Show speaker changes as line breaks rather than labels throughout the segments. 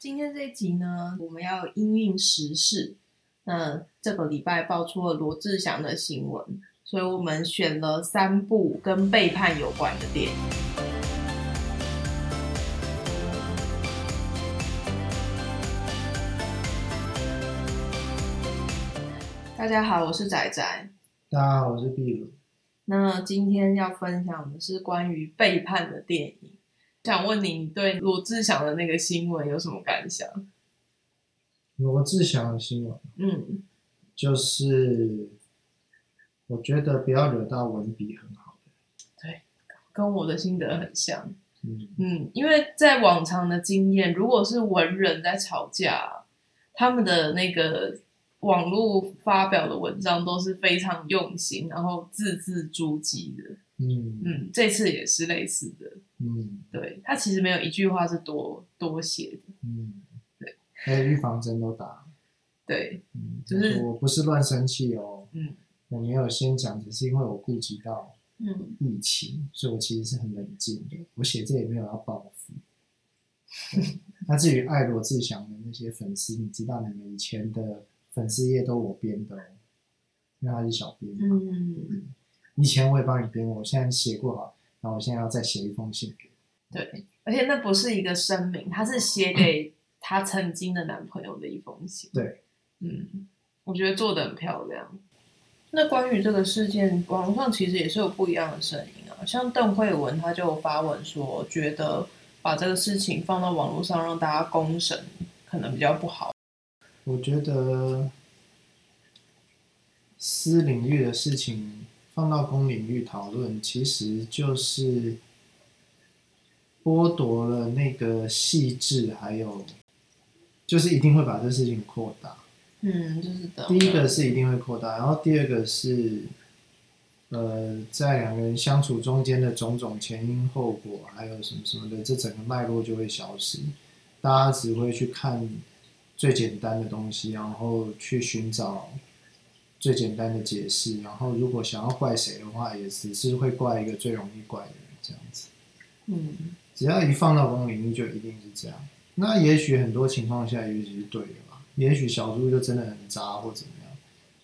今天这一集呢，我们要因应时事。那这个礼拜爆出了罗志祥的新闻，所以我们选了三部跟背叛有关的电影。大家好，我是仔仔。
大家好，我是碧如。
那今天要分享的是关于背叛的电影。想问你，对罗志祥的那个新闻有什么感想？
罗志祥的新闻，
嗯，
就是我觉得不要惹到文笔很好的。
对，跟我的心得很像。
嗯
嗯，因为在往常的经验，如果是文人在吵架，他们的那个网络发表的文章都是非常用心，然后字字珠玑的。
嗯
嗯，这次也是类似的。
嗯，
对，他其实没有一句话是多多写的。
嗯，
对，
还有预防针都打。
对，
嗯，
就是
我不是乱生气哦。
嗯，
我没有先讲，只是因为我顾及到
嗯
疫情，所以我其实是很冷静的。我写这也没有要报复。那至于爱罗志祥的那些粉丝，你知道你们以前的粉丝页都我编的哦，因为他是小编嘛。
嗯。
以前我也帮你编，我现在写过好，然后我现在要再写一封信给。
对，而且那不是一个声明，他是写给他曾经的男朋友的一封信。
对，
嗯，我觉得做的很漂亮。那关于这个事件，网络上其实也是有不一样的声音啊，像邓慧文他就发文说，觉得把这个事情放到网络上让大家公审，可能比较不好。
我觉得私领域的事情。放到公领域讨论，其实就是剥夺了那个细致，还有就是一定会把这事情扩大。
嗯，就是的。
第一个是一定会扩大，然后第二个是，呃，在两个人相处中间的种种前因后果，还有什么什么的，这整个脉络就会消失。大家只会去看最简单的东西，然后去寻找。最简单的解释，然后如果想要怪谁的话，也只是会怪一个最容易怪的人这样子。
嗯，
只要一放到公领域，就一定是这样。那也许很多情况下，也许是对的吧。也许小猪就真的很渣或怎么样。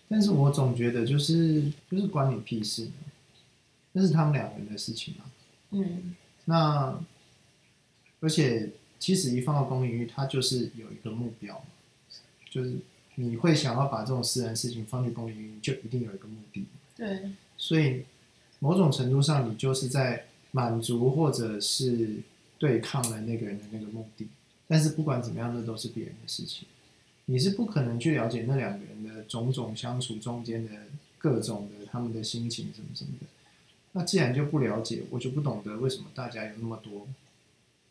但是我总觉得就是就是关你屁事呢，那是他们两个人的事情啊。
嗯，
那而且其实一放到公领域，它就是有一个目标，就是。你会想要把这种私人事情放进公领域，就一定有一个目的。
对，
所以某种程度上，你就是在满足或者是对抗了那个人的那个目的。但是不管怎么样，那都是别人的事情，你是不可能去了解那两个人的种种相处中间的各种的他们的心情什么什么的。那既然就不了解，我就不懂得为什么大家有那么多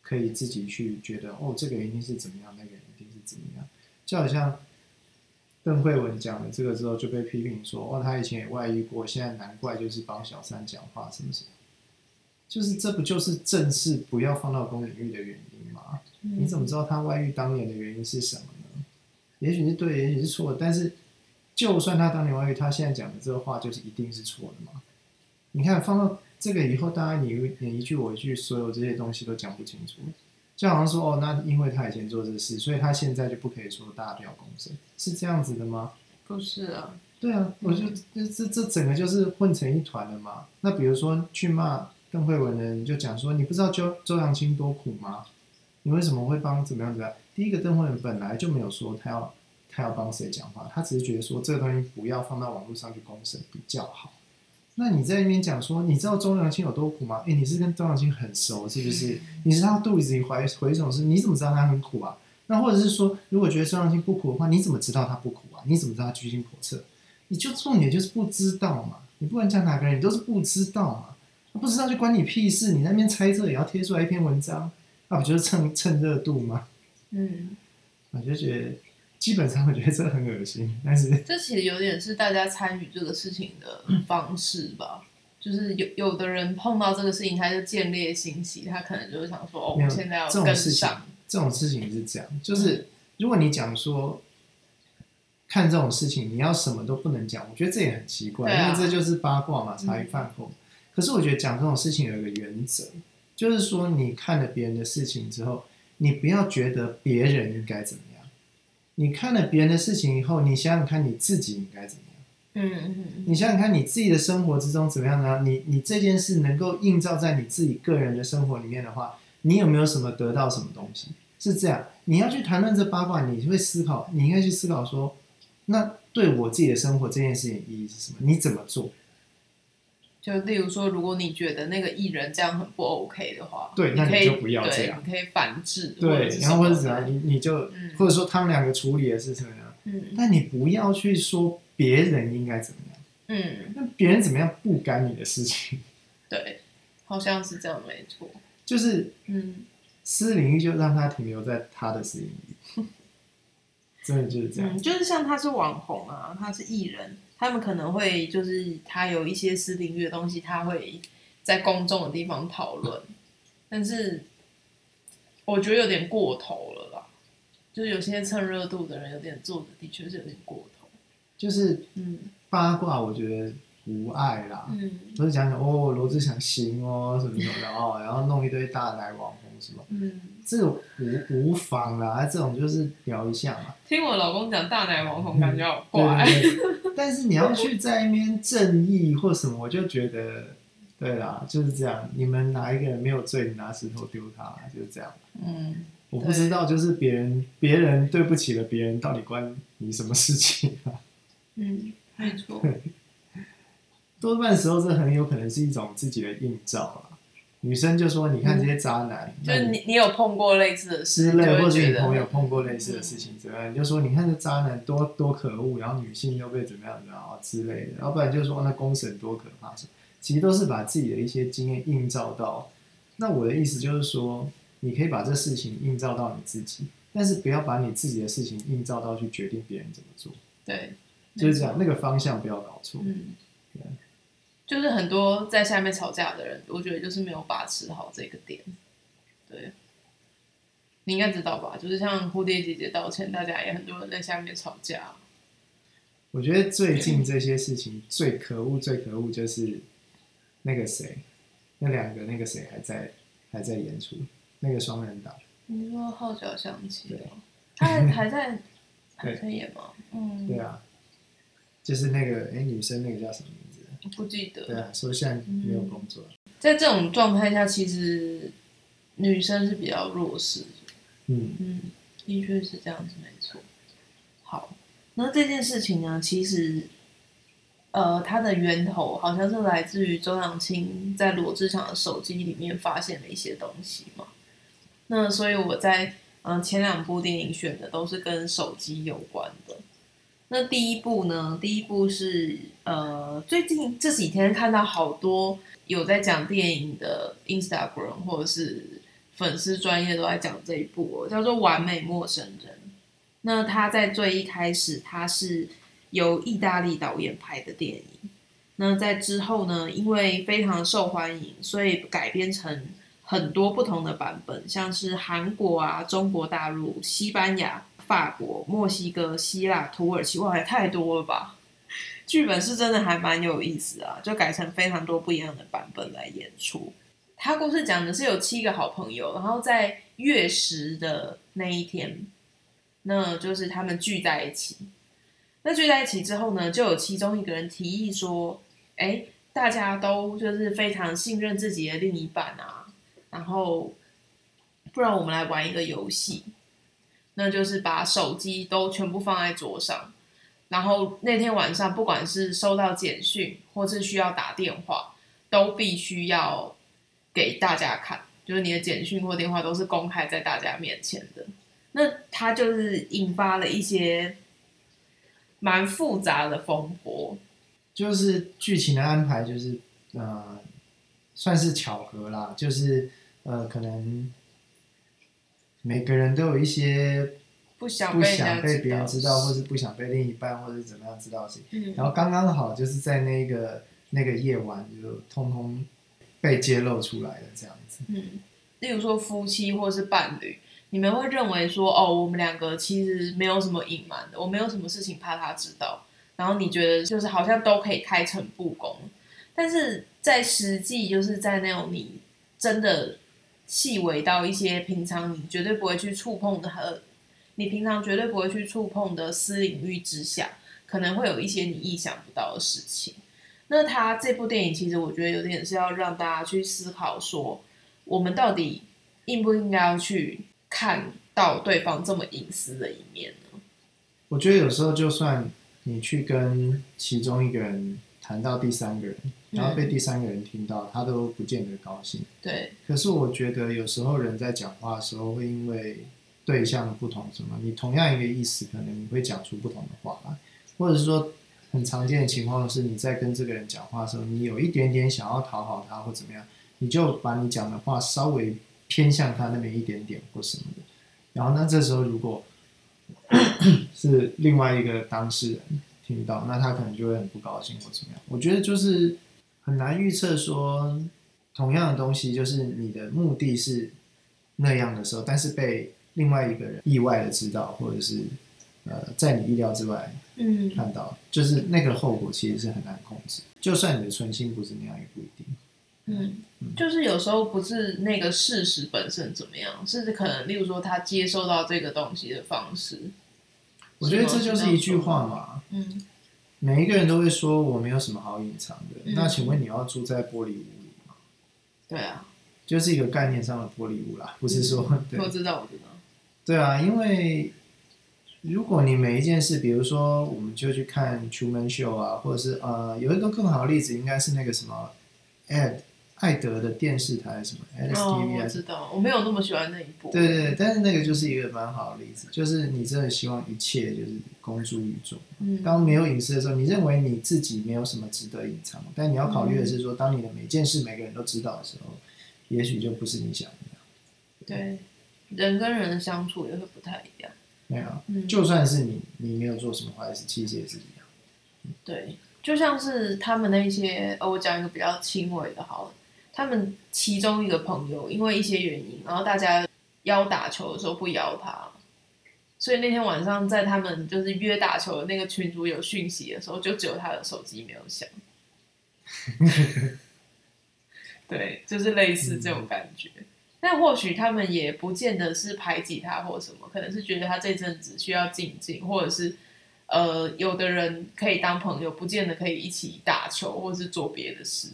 可以自己去觉得哦，这个一定是怎么样，那个人一定是怎么样，就好像。邓慧文讲了这个之后，就被批评说：“哦，他以前也外遇过，现在难怪就是帮小三讲话，是不是？就是这不就是正式不要放到公领域的原因吗？嗯、你怎么知道他外遇当年的原因是什么呢？也许是对，也许是错。但是，就算他当年外遇，他现在讲的这个话就是一定是错的吗？你看，放到这个以后，大家你你一句我一句，所有这些东西都讲不清楚。”就好像说哦，那因为他以前做这事，所以他现在就不可以说大调公审，是这样子的吗？
不是啊，
对啊，我就这这这整个就是混成一团了嘛。那比如说去骂邓慧文的人，就讲说你不知道周周扬青多苦吗？你为什么会帮怎么样怎么样？第一个邓慧文本来就没有说他要他要帮谁讲话，他只是觉得说这个东西不要放到网络上去公审比较好。那你在那边讲说，你知道周扬青有多苦吗？诶，你是跟周扬青很熟是不是？你是他肚子里怀怀这种事，你怎么知道他很苦啊？那或者是说，如果觉得周扬青不苦的话，你怎么知道他不苦啊？你怎么知道他居心叵测？你就重点就是不知道嘛。你不管讲哪个人，你都是不知道嘛。不知道就关你屁事。你那边猜测也要贴出来一篇文章，那不就是蹭蹭热度吗？
嗯，
我就觉得。基本上我觉得这很恶心，但是
这其实有点是大家参与这个事情的方式吧。嗯、就是有有的人碰到这个事情，他就见猎心喜，他可能就是想说：“哦，我现在要跟上。”
这种事情是这样，就是如果你讲说看这种事情，你要什么都不能讲，我觉得这也很奇怪，啊、因为这就是八卦嘛，茶余饭后。嗯、可是我觉得讲这种事情有一个原则，就是说你看了别人的事情之后。你不要觉得别人应该怎么样。你看了别人的事情以后，你想想看你自己应该怎么样。
嗯嗯，
你想想看你自己的生活之中怎么样呢？你你这件事能够映照在你自己个人的生活里面的话，你有没有什么得到什么东西？是这样，你要去谈论这八卦，你会思考，你应该去思考说，那对我自己的生活这件事情意义是什么？你怎么做？
就例如说，如果你觉得那个艺人这样很不 OK 的话，
对，那你就不要这样，
你可以反制，
对，然后或者怎样，你你就、嗯、或者说他们两个处理的是怎么样？嗯，但你不要去说。别人应该怎么样？嗯，那别人怎么样不干你的事情。
对，好像是这样，没错。
就是，嗯，私领域就让他停留在他的私领域，真的就是这样。
嗯，就是像他是网红啊，他是艺人，他们可能会就是他有一些私领域的东西，他会在公众的地方讨论，但是我觉得有点过头了啦。就是有些蹭热度的人，有点做的的确是有点过头。
就是嗯八卦，我觉得无碍啦，嗯，都是讲讲哦，罗志祥行哦，什么什么的哦，然后弄一堆大奶网红什么，嗯，这种无无妨啦，这种就是聊一下嘛。
听我老公讲大奶网红，感觉好怪。
对对对，但是你要去在那边正义或什么，我就觉得，对啦，就是这样。你们哪一个人没有罪，你拿石头丢他，就是这样。嗯，我不知道，就是别人别人对不起了别人，到底关你什么事情啊？
嗯，没错。
多半时候这很有可能是一种自己的映照啦。女生就说：“你看这些渣男，
嗯、就你你有碰过类似的事，
之类，或者你朋友碰过类似的事情，怎么样？你就说你看这渣男多多可恶，然后女性又被怎么样怎么样之类的。要不然就说那公审多可怕，其实都是把自己的一些经验映照到。那我的意思就是说，你可以把这事情映照到你自己，但是不要把你自己的事情映照到去决定别人怎么做。
对。
就是这样，那个方向不要搞错。嗯，对，
就是很多在下面吵架的人，我觉得就是没有把持好这个点。对，你应该知道吧？就是像蝴蝶姐姐道歉，大家也很多人在下面吵架。
我觉得最近这些事情最可恶、最可恶就是那个谁，那两个那个谁还在还在演出，那个双人档。
你说号角响起，对，他还还在 还在演吗？嗯，
对啊。就是那个哎，女生那个叫什么名字？
不记得。
对啊，所以现在没有工作。
在这种状态下，其实女生是比较弱势。嗯嗯，的确是这样子，没错。好，那这件事情呢，其实呃，它的源头好像是来自于周扬青在罗志祥的手机里面发现了一些东西嘛。那所以我在嗯、呃、前两部电影选的都是跟手机有关的。那第一部呢？第一部是呃，最近这几天看到好多有在讲电影的 Instagram 或者是粉丝专业都在讲这一部，叫做《完美陌生人》。那他在最一开始，他是由意大利导演拍的电影。那在之后呢，因为非常受欢迎，所以改编成很多不同的版本，像是韩国啊、中国大陆、西班牙。法国、墨西哥、希腊、土耳其，哇，也太多了吧！剧本是真的还蛮有意思啊，就改成非常多不一样的版本来演出。他故事讲的是有七个好朋友，然后在月食的那一天，那就是他们聚在一起。那聚在一起之后呢，就有其中一个人提议说：“哎，大家都就是非常信任自己的另一半啊，然后不然我们来玩一个游戏。”那就是把手机都全部放在桌上，然后那天晚上，不管是收到简讯或是需要打电话，都必须要给大家看，就是你的简讯或电话都是公开在大家面前的。那它就是引发了一些蛮复杂的风波，
就是剧情的安排，就是呃，算是巧合啦，就是呃，可能。每个人都有一些
不想
不想被别人知道，或是不想被另一半或者怎么样知道的事情。嗯，然后刚刚好就是在那个那个夜晚，就通通被揭露出来了，这样子。
嗯，例如说夫妻或是伴侣，你们会认为说，哦，我们两个其实没有什么隐瞒的，我没有什么事情怕他知道，然后你觉得就是好像都可以开诚布公，但是在实际就是在那种你真的。细微到一些平常你绝对不会去触碰的和你平常绝对不会去触碰的私领域之下，可能会有一些你意想不到的事情。那他这部电影其实我觉得有点是要让大家去思考说，我们到底应不应该要去看到对方这么隐私的一面呢？
我觉得有时候就算你去跟其中一个人谈到第三个人，然后被第三个人听到，他都不见得高兴。
对。
可是我觉得有时候人在讲话的时候，会因为对象的不同，什么你同样一个意思，可能你会讲出不同的话来，或者是说。很常见的情况是，你在跟这个人讲话的时候，你有一点点想要讨好他或怎么样，你就把你讲的话稍微偏向他那边一点点或什么的。然后那这时候如果 是另外一个当事人听到，那他可能就会很不高兴或怎么样。我觉得就是很难预测说，同样的东西，就是你的目的是那样的时候，但是被另外一个人意外的知道，或者是。呃，在你意料之外，嗯，看到就是那个后果其实是很难控制。就算你的存心不是那样，也不一定。
嗯，嗯，就是有时候不是那个事实本身怎么样，甚至可能，例如说他接收到这个东西的方式。
我觉得这就是一句话嘛。嗯，每一个人都会说我没有什么好隐藏的。嗯，那请问你要住在玻璃屋里吗？
对啊，
就是一个概念上的玻璃屋啦，不是说。
嗯，对。我知道，我知道。
对啊，因为。如果你每一件事，比如说，我们就去看《Truman Show》啊，或者是呃，有一个更好的例子，应该是那个什么，Ed 艾德的电视台什么
STV 哦，我知道，我没有那么喜欢那一部。
对对对，但是那个就是一个蛮好的例子，就是你真的希望一切就是公诸于众。嗯。当没有隐私的时候，你认为你自己没有什么值得隐藏，但你要考虑的是说，当你的每件事每个人都知道的时候，也许就不是你想的。
对，人跟人的相处也会不太一样。
没有，嗯，就算是你，你没有做什么坏事，其实也是一样。
对，就像是他们那些，呃，我讲一个比较轻微的，好了，他们其中一个朋友因为一些原因，然后大家邀打球的时候不邀他，所以那天晚上在他们就是约打球的那个群组有讯息的时候，就只有他的手机没有响。对，就是类似这种感觉。嗯但或许他们也不见得是排挤他或什么，可能是觉得他这阵子需要静静，或者是呃，有的人可以当朋友，不见得可以一起打球或是做别的事。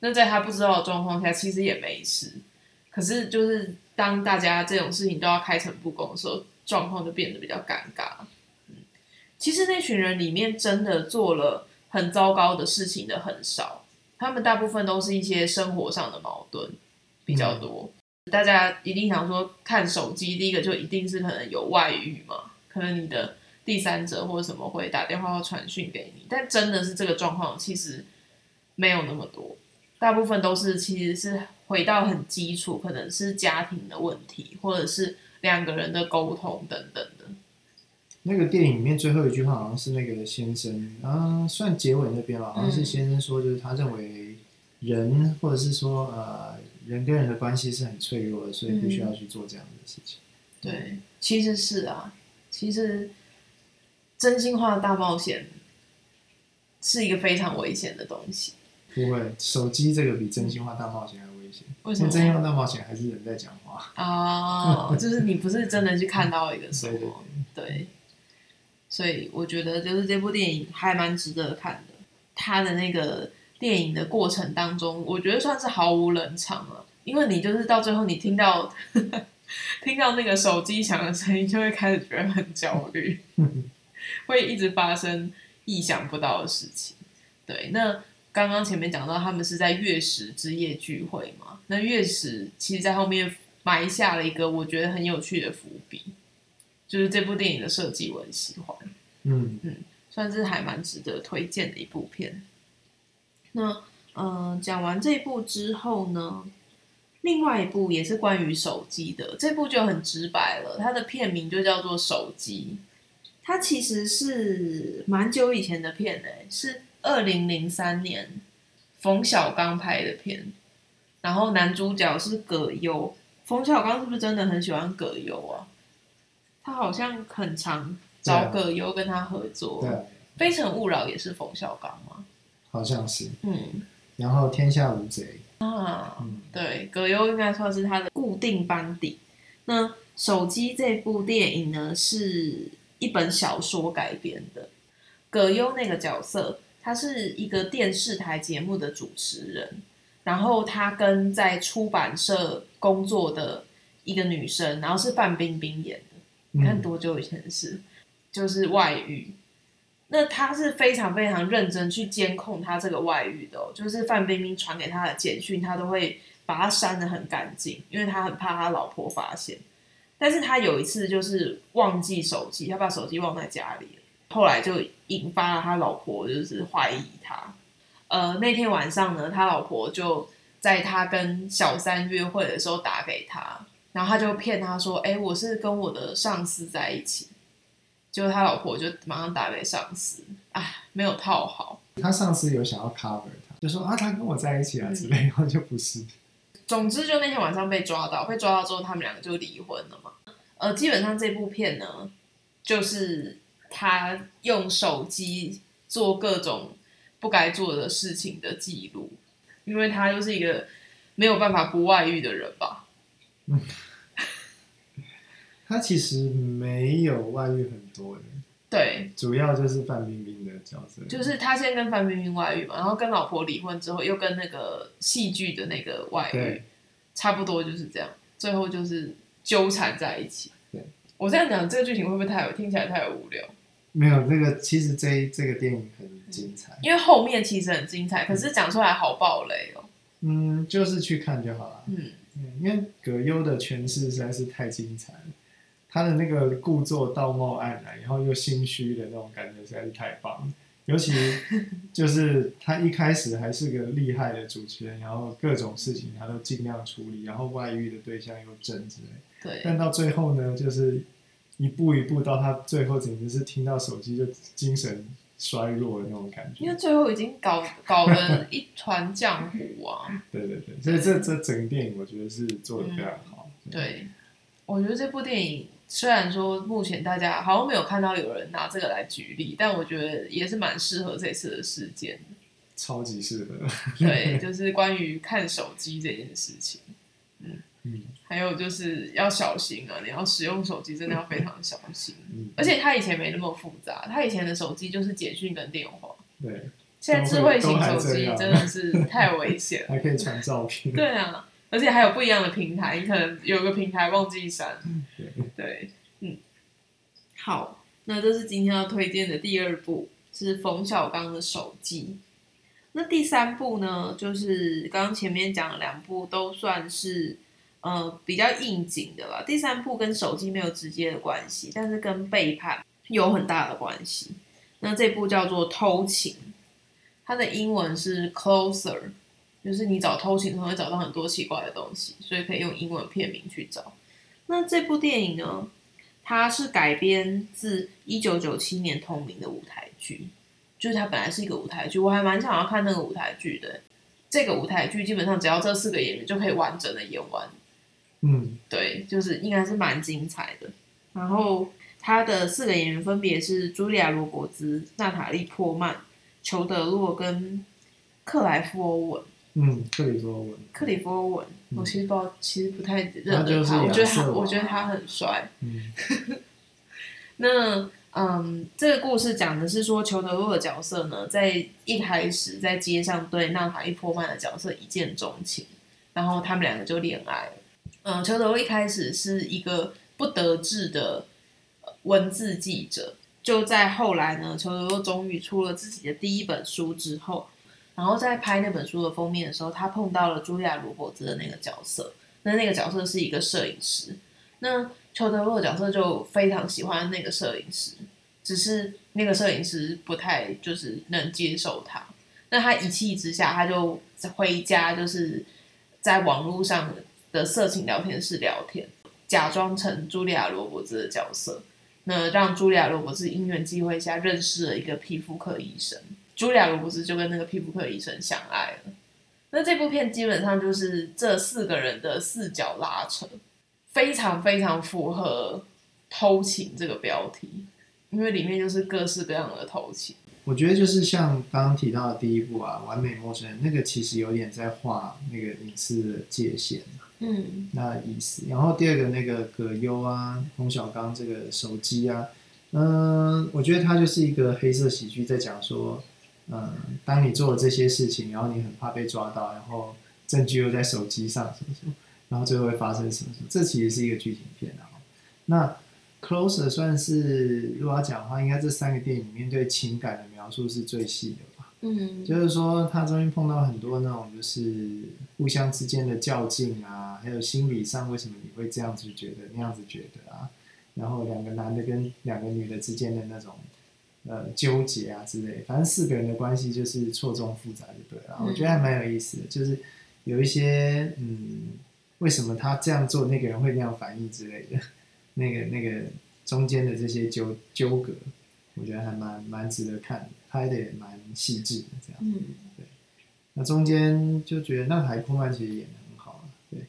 那在他不知道的状况下，其实也没事。可是就是当大家这种事情都要开诚布公的时候，状况就变得比较尴尬。嗯，其实那群人里面真的做了很糟糕的事情的很少，他们大部分都是一些生活上的矛盾比较多。嗯大家一定想说，看手机，第一个就一定是可能有外遇嘛？可能你的第三者或者什么会打电话或传讯给你，但真的是这个状况，其实没有那么多，大部分都是其实是回到很基础，可能是家庭的问题，或者是两个人的沟通等等的。
那个电影里面最后一句话好像是那个先生啊，算结尾那边吧，好像是先生说，就是他认为人或者是说呃。人跟人的关系是很脆弱的，所以必须要去做这样的事情。
嗯、对，其实是啊，其实真心话大冒险是一个非常危险的东西。
不会，手机这个比真心话大冒险还危险。为什么？真心话大冒险还是人在讲话
哦，就是你不是真的去看到一个什么？对，对，所以我觉得就是这部电影还蛮值得看的。他的那个。电影的过程当中，我觉得算是毫无冷场了，因为你就是到最后，你听到 听到那个手机响的声音，就会开始觉得很焦虑，会一直发生意想不到的事情。对，那刚刚前面讲到他们是在月食之夜聚会嘛，那月食其实在后面埋下了一个我觉得很有趣的伏笔，就是这部电影的设计我很喜欢，嗯嗯，算是还蛮值得推荐的一部片。那嗯、呃，讲完这一部之后呢，另外一部也是关于手机的，这部就很直白了，它的片名就叫做《手机》，它其实是蛮久以前的片嘞，是二零零三年冯小刚拍的片，然后男主角是葛优，冯小刚是不是真的很喜欢葛优啊？他好像很常找葛优跟他合作，对，《非诚勿扰》也是冯小刚吗？
好像是，嗯，然后天下无贼
啊，嗯，对，葛优应该算是他的固固定班底。那手机这部电影呢，是一本小说改编的。葛优那个角色，他是一个电视台节目的主持人，然后他跟在出版社工作的一个女生，然后是范冰冰演的。你看多久以前的事？就是外遇。那他是非常非常认真去监控他这个外遇的哦，就是范冰冰传给他的简讯，他都会把它删的很干净，因为他很怕他老婆发现。但是他有一次就是忘记手机，他把手机忘在家里，后来就引发了他老婆就是怀疑他。呃，那天晚上呢，他老婆就在他跟小三约会的时候打给他，然后他就骗他说：“哎，我是跟我的上司在一起。”结果他老婆就马上打给上司，哎，没有套好。
他上司有想要 cover 他，就说啊，他跟我在一起啊之类，然后就不是。
总之，就那天晚上被抓到，被抓到之后，他们两个就离婚了嘛。呃，基本上这部片呢，就是他用手机做各种不该做的事情的记录，因为他就是一个没有办法不外遇的人吧。嗯
他其实没有外遇很多人，
对，
主要就是范冰冰的角色，
就是他先跟范冰冰外遇嘛，然后跟老婆离婚之后，又跟那个戏剧的那个外遇，差不多就是这样，最后就是纠缠在一起。对，我这样讲，这个剧情会不会太有听起来太无聊？
没有，这个其实这这个电影很精彩，
因为后面其实很精彩，可是讲出来好暴雷哦。
嗯，就是去看就好了。嗯嗯，因为葛优的诠释实在是太精彩了。他的那个故作道貌岸然，然后又心虚的那种感觉实在是太棒了。尤其 就是他一开始还是个厉害的主持人，然后各种事情他都尽量处理，然后外遇的对象又正之类。
对。
但到最后呢，就是一步一步到他最后，简直是听到手机就精神衰弱的那种感觉。
因为最后已经搞搞得一团浆糊啊。
对对对，所以这这整个电影我觉得是做的非常好。
嗯、对，我觉得这部电影。虽然说目前大家好像没有看到有人拿这个来举例，但我觉得也是蛮适合这次的事件。
超级适合。
对，就是关于看手机这件事情。还有就是要小心啊！你要使用手机，真的要非常小心。嗯。而且他以前没那么复杂，他以前的手机就是简讯跟电话。
对。
现在智慧型手机真的是太危险了。
还可以传照片。
对啊。而且还有不一样的平台，你可能有个平台忘记删。对，对，嗯，好，那这是今天要推荐的第二部，是冯小刚的手机。那第三部呢，就是刚刚前面讲的两部都算是呃比较应景的吧。第三部跟手机没有直接的关系，但是跟背叛有很大的关系。那这部叫做《偷情》，它的英文是 Closer。就是你找偷情，可能会找到很多奇怪的东西，所以可以用英文片名去找。那这部电影呢，它是改编自一九九七年同名的舞台剧，就是它本来是一个舞台剧，我还蛮想要看那个舞台剧的。这个舞台剧基本上只要这四个演员就可以完整的演完，嗯，对，就是应该是蛮精彩的。然后他的四个演员分别是茱莉亚·罗伯兹、娜塔莉·波曼、裘德洛跟克莱夫·欧文。
嗯，克里夫欧文。
克里夫欧文，我其实不知道，其实不太认得他。他我觉得他，我觉得他很帅。嗯。那嗯，这个故事讲的是说，裘德洛的角色呢，在一开始在街上对娜塔莉波曼的角色一见钟情，然后他们两个就恋爱了。嗯，裘德洛一开始是一个不得志的文字记者，就在后来呢，裘德洛终于出了自己的第一本书之后。然后在拍那本书的封面的时候，他碰到了茱莉亚·罗伯兹的那个角色。那那个角色是一个摄影师。那裘德洛角色就非常喜欢那个摄影师，只是那个摄影师不太就是能接受他。那他一气之下，他就回家，就是在网络上的色情聊天室聊天，假装成茱莉亚·罗伯兹的角色，那让茱莉亚·罗伯兹因缘际会下认识了一个皮肤科医生。茱莉亚·罗伯兹就跟那个皮肤科医生相爱了。那这部片基本上就是这四个人的四角拉扯，非常非常符合偷情这个标题，因为里面就是各式各样的偷情。
我觉得就是像刚刚提到的第一部啊，《完美陌生人》，那个其实有点在画那个隐私的界限。
嗯，
那意思。然后第二个那个葛优啊，冯小刚这个手机啊，嗯，我觉得它就是一个黑色喜剧，在讲说，嗯，当你做了这些事情，然后你很怕被抓到，然后证据又在手机上什么什么，然后最后会发生什么什么，这其实是一个剧情片啊。那 Closer 算是如果要讲的话，应该这三个电影里面对情感的描述是最细的？
嗯，
就是说他中间碰到很多那种就是互相之间的较劲啊，还有心理上为什么你会这样子觉得那样子觉得啊，然后两个男的跟两个女的之间的那种呃纠结啊之类，反正四个人的关系就是错综复杂就对了。嗯，我觉得还蛮有意思的，就是有一些嗯，为什么他这样做，那个人会那样反应之类的。那个那个中间的这些纠纠葛，我觉得还蛮蛮值得看的，拍的也蛮细致的，这样。
嗯，
对。那中间就觉得那海波曼其实演的很好啊，对。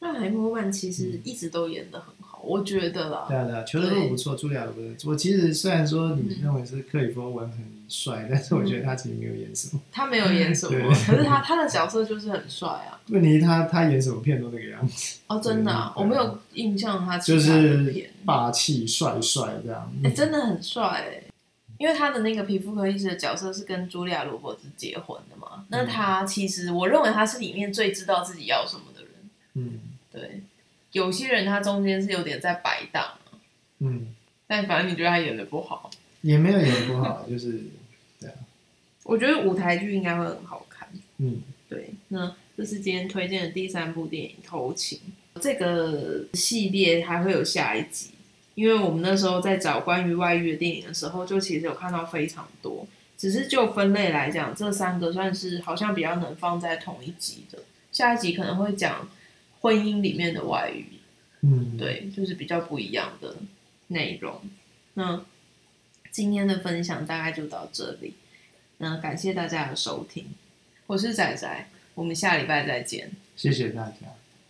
那海波曼其实一直都演的很我觉得啦。
对啊对啊，裘德洛不错，茱莉亚罗伯特。我其实虽然说你认为是克里夫文很帅，嗯、但是我觉得他其实没有演什么。
他没有演什么，可是他他的角色就是很帅啊。
问题他他演什么片都那个样子
哦，真的、啊，我没有印象他
就是霸气帅帅这样，
哎、欸，真的很帅哎，因为他的那个皮肤科医师的角色是跟茱莉亚罗伯茨结婚的嘛，嗯、那他其实我认为他是里面最知道自己要什么的人，
嗯，
对，有些人他中间是有点在摆荡，
嗯，
但反正你觉得他演的不好，
也没有演不好，就是 对啊，
我觉得舞台剧应该会很好看，
嗯，
对，那。这是今天推荐的第三部电影《偷情》。这个系列还会有下一集，因为我们那时候在找关于外遇的电影的时候，就其实有看到非常多。只是就分类来讲，这三个算是好像比较能放在同一集的。下一集可能会讲婚姻里面的外遇，
嗯，
对，就是比较不一样的内容。那今天的分享大概就到这里。那感谢大家的收听，我是仔仔。我们下礼拜再见。
谢谢大家。